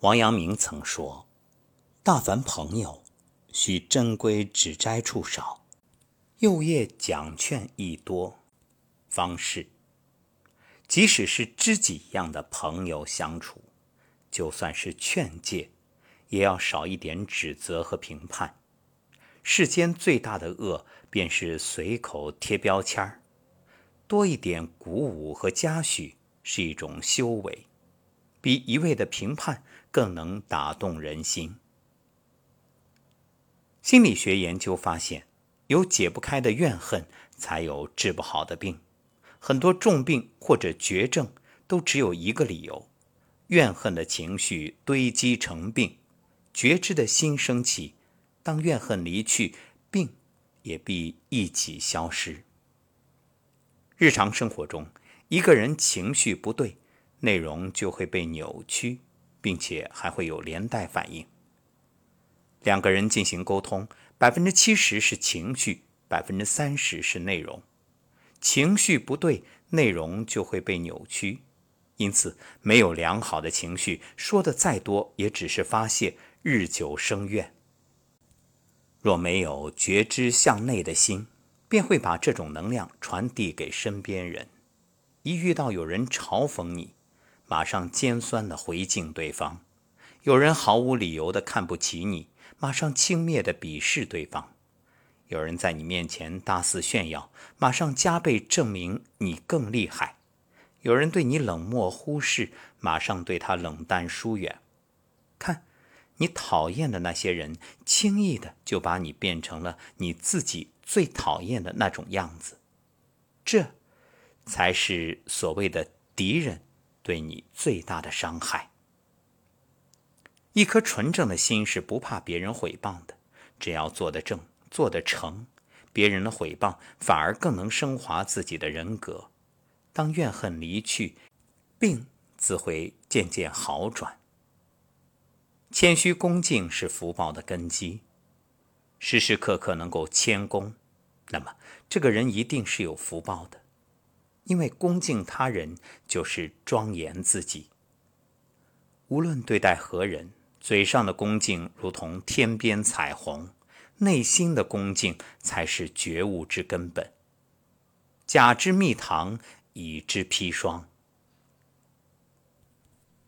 王阳明曾说：“大凡朋友，须珍归指摘处少，幼业讲劝亦多，方是。即使是知己一样的朋友相处，就算是劝诫，也要少一点指责和评判。世间最大的恶，便是随口贴标签儿。多一点鼓舞和嘉许，是一种修为，比一味的评判更能打动人心。心理学研究发现，有解不开的怨恨，才有治不好的病。很多重病或者绝症都只有一个理由：怨恨的情绪堆积成病，觉知的心升起。当怨恨离去，病也必一起消失。日常生活中，一个人情绪不对，内容就会被扭曲，并且还会有连带反应。两个人进行沟通，百分之七十是情绪，百分之三十是内容。情绪不对，内容就会被扭曲，因此没有良好的情绪，说的再多也只是发泄，日久生怨。若没有觉知向内的心，便会把这种能量传递给身边人。一遇到有人嘲讽你，马上尖酸的回敬对方；有人毫无理由的看不起你，马上轻蔑的鄙视对方。有人在你面前大肆炫耀，马上加倍证明你更厉害；有人对你冷漠忽视，马上对他冷淡疏远。看，你讨厌的那些人，轻易的就把你变成了你自己最讨厌的那种样子。这，才是所谓的敌人对你最大的伤害。一颗纯正的心是不怕别人毁谤的，只要做得正。做得成，别人的毁谤反而更能升华自己的人格。当怨恨离去，病自会渐渐好转。谦虚恭敬是福报的根基，时时刻刻能够谦恭，那么这个人一定是有福报的。因为恭敬他人就是庄严自己。无论对待何人，嘴上的恭敬如同天边彩虹。内心的恭敬才是觉悟之根本。甲之蜜糖，乙之砒霜。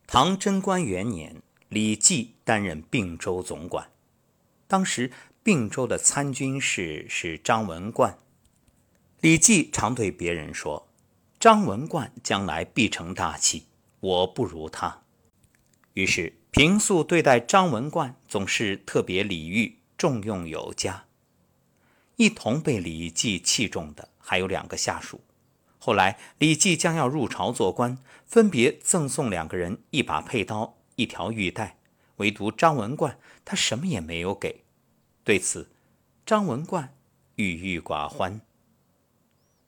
唐贞观元年，李绩担任并州总管。当时并州的参军事是张文冠。李绩常对别人说：“张文冠将来必成大器，我不如他。”于是平素对待张文冠总是特别礼遇。重用有加，一同被李绩器重的还有两个下属。后来李绩将要入朝做官，分别赠送两个人一把佩刀、一条玉带，唯独张文冠他什么也没有给。对此，张文冠郁郁寡欢。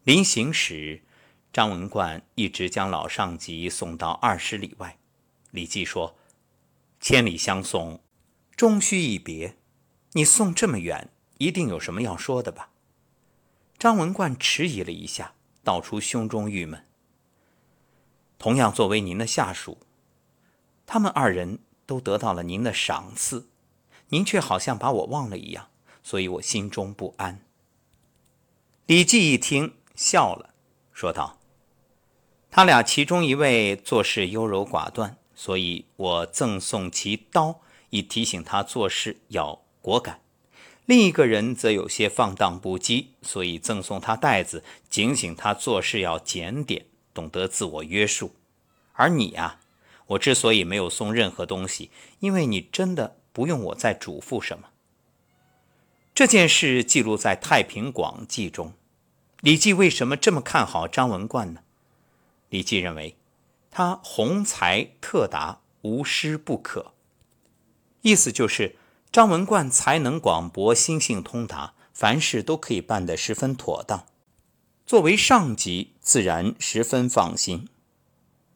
临行时，张文冠一直将老上级送到二十里外。李绩说：“千里相送，终须一别。”你送这么远，一定有什么要说的吧？张文冠迟疑了一下，道出胸中郁闷。同样作为您的下属，他们二人都得到了您的赏赐，您却好像把我忘了一样，所以我心中不安。李绩一听，笑了，说道：“他俩其中一位做事优柔寡断，所以我赠送其刀，以提醒他做事要。”果敢，另一个人则有些放荡不羁，所以赠送他袋子，警醒他做事要检点，懂得自我约束。而你呀，我之所以没有送任何东西，因为你真的不用我再嘱咐什么。这件事记录在《太平广记》中。李绩为什么这么看好张文冠呢？李绩认为，他宏才特达，无师不可。意思就是。张文冠才能广博，心性通达，凡事都可以办得十分妥当。作为上级，自然十分放心。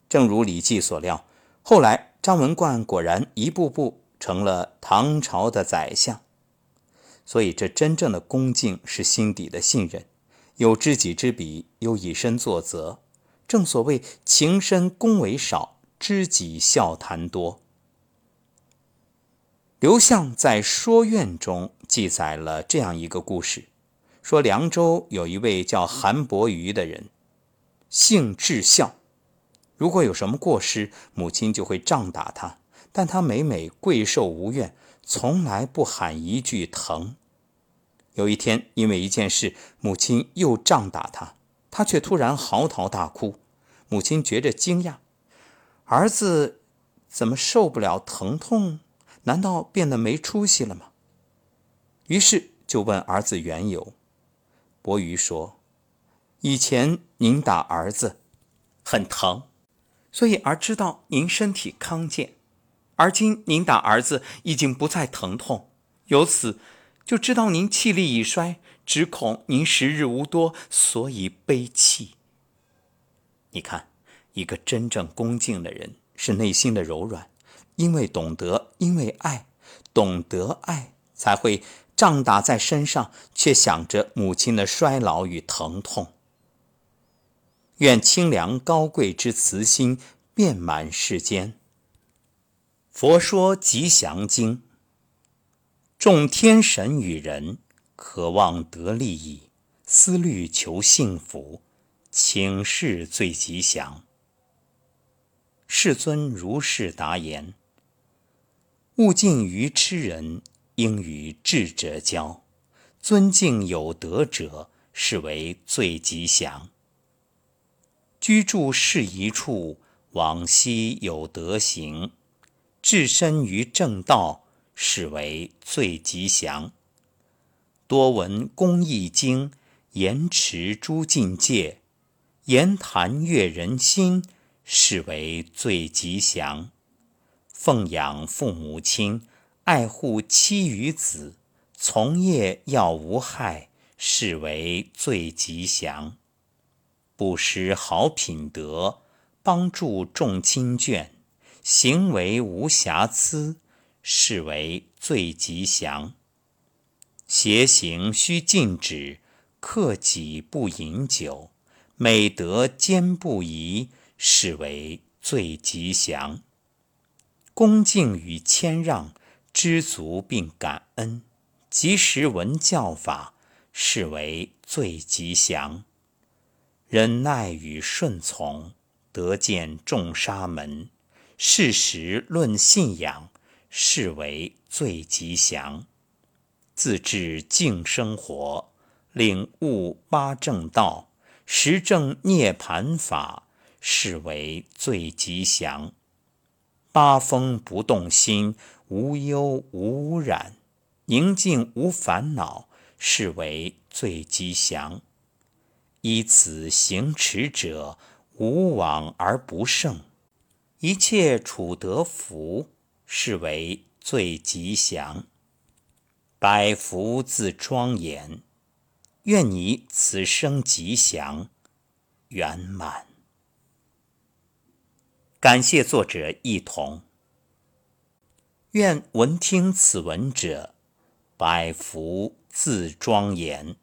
正如李绩所料，后来张文冠果然一步步成了唐朝的宰相。所以，这真正的恭敬是心底的信任，有知己知彼，有以身作则。正所谓情深恭维少，知己笑谈多。刘向在《说愿》中记载了这样一个故事：说凉州有一位叫韩伯瑜的人，性至孝，如果有什么过失，母亲就会杖打他，但他每每跪受无怨，从来不喊一句疼。有一天，因为一件事，母亲又杖打他，他却突然嚎啕大哭。母亲觉着惊讶，儿子怎么受不了疼痛？难道变得没出息了吗？于是就问儿子缘由。伯鱼说：“以前您打儿子很疼，所以儿知道您身体康健；而今您打儿子已经不再疼痛，由此就知道您气力已衰，只恐您时日无多，所以悲泣。你看，一个真正恭敬的人是内心的柔软。”因为懂得，因为爱，懂得爱，才会仗打在身上，却想着母亲的衰老与疼痛。愿清凉高贵之慈心遍满世间。佛说吉祥经，众天神与人渴望得利益，思虑求幸福，请示最吉祥。世尊如是答言。勿近于痴人，应与智者交。尊敬有德者，是为最吉祥。居住适宜处，往昔有德行，置身于正道，是为最吉祥。多闻公益经，言持诸境界，言谈悦人心，是为最吉祥。奉养父母亲，爱护妻与子，从业要无害，是为最吉祥。不失好品德，帮助众亲眷，行为无瑕疵，是为最吉祥。邪行须禁止，克己不饮酒，美德坚不移，是为最吉祥。恭敬与谦让，知足并感恩，及时闻教法，是为最吉祥。忍耐与顺从，得见众沙门，事实论信仰，是为最吉祥。自治静生活，领悟八正道，实证涅盘法，是为最吉祥。八风不动心，无忧无污染，宁静无烦恼，是为最吉祥。依此行持者，无往而不胜，一切处得福，是为最吉祥。百福自庄严，愿你此生吉祥圆满。感谢作者一同。愿闻听此文者，百福自庄严。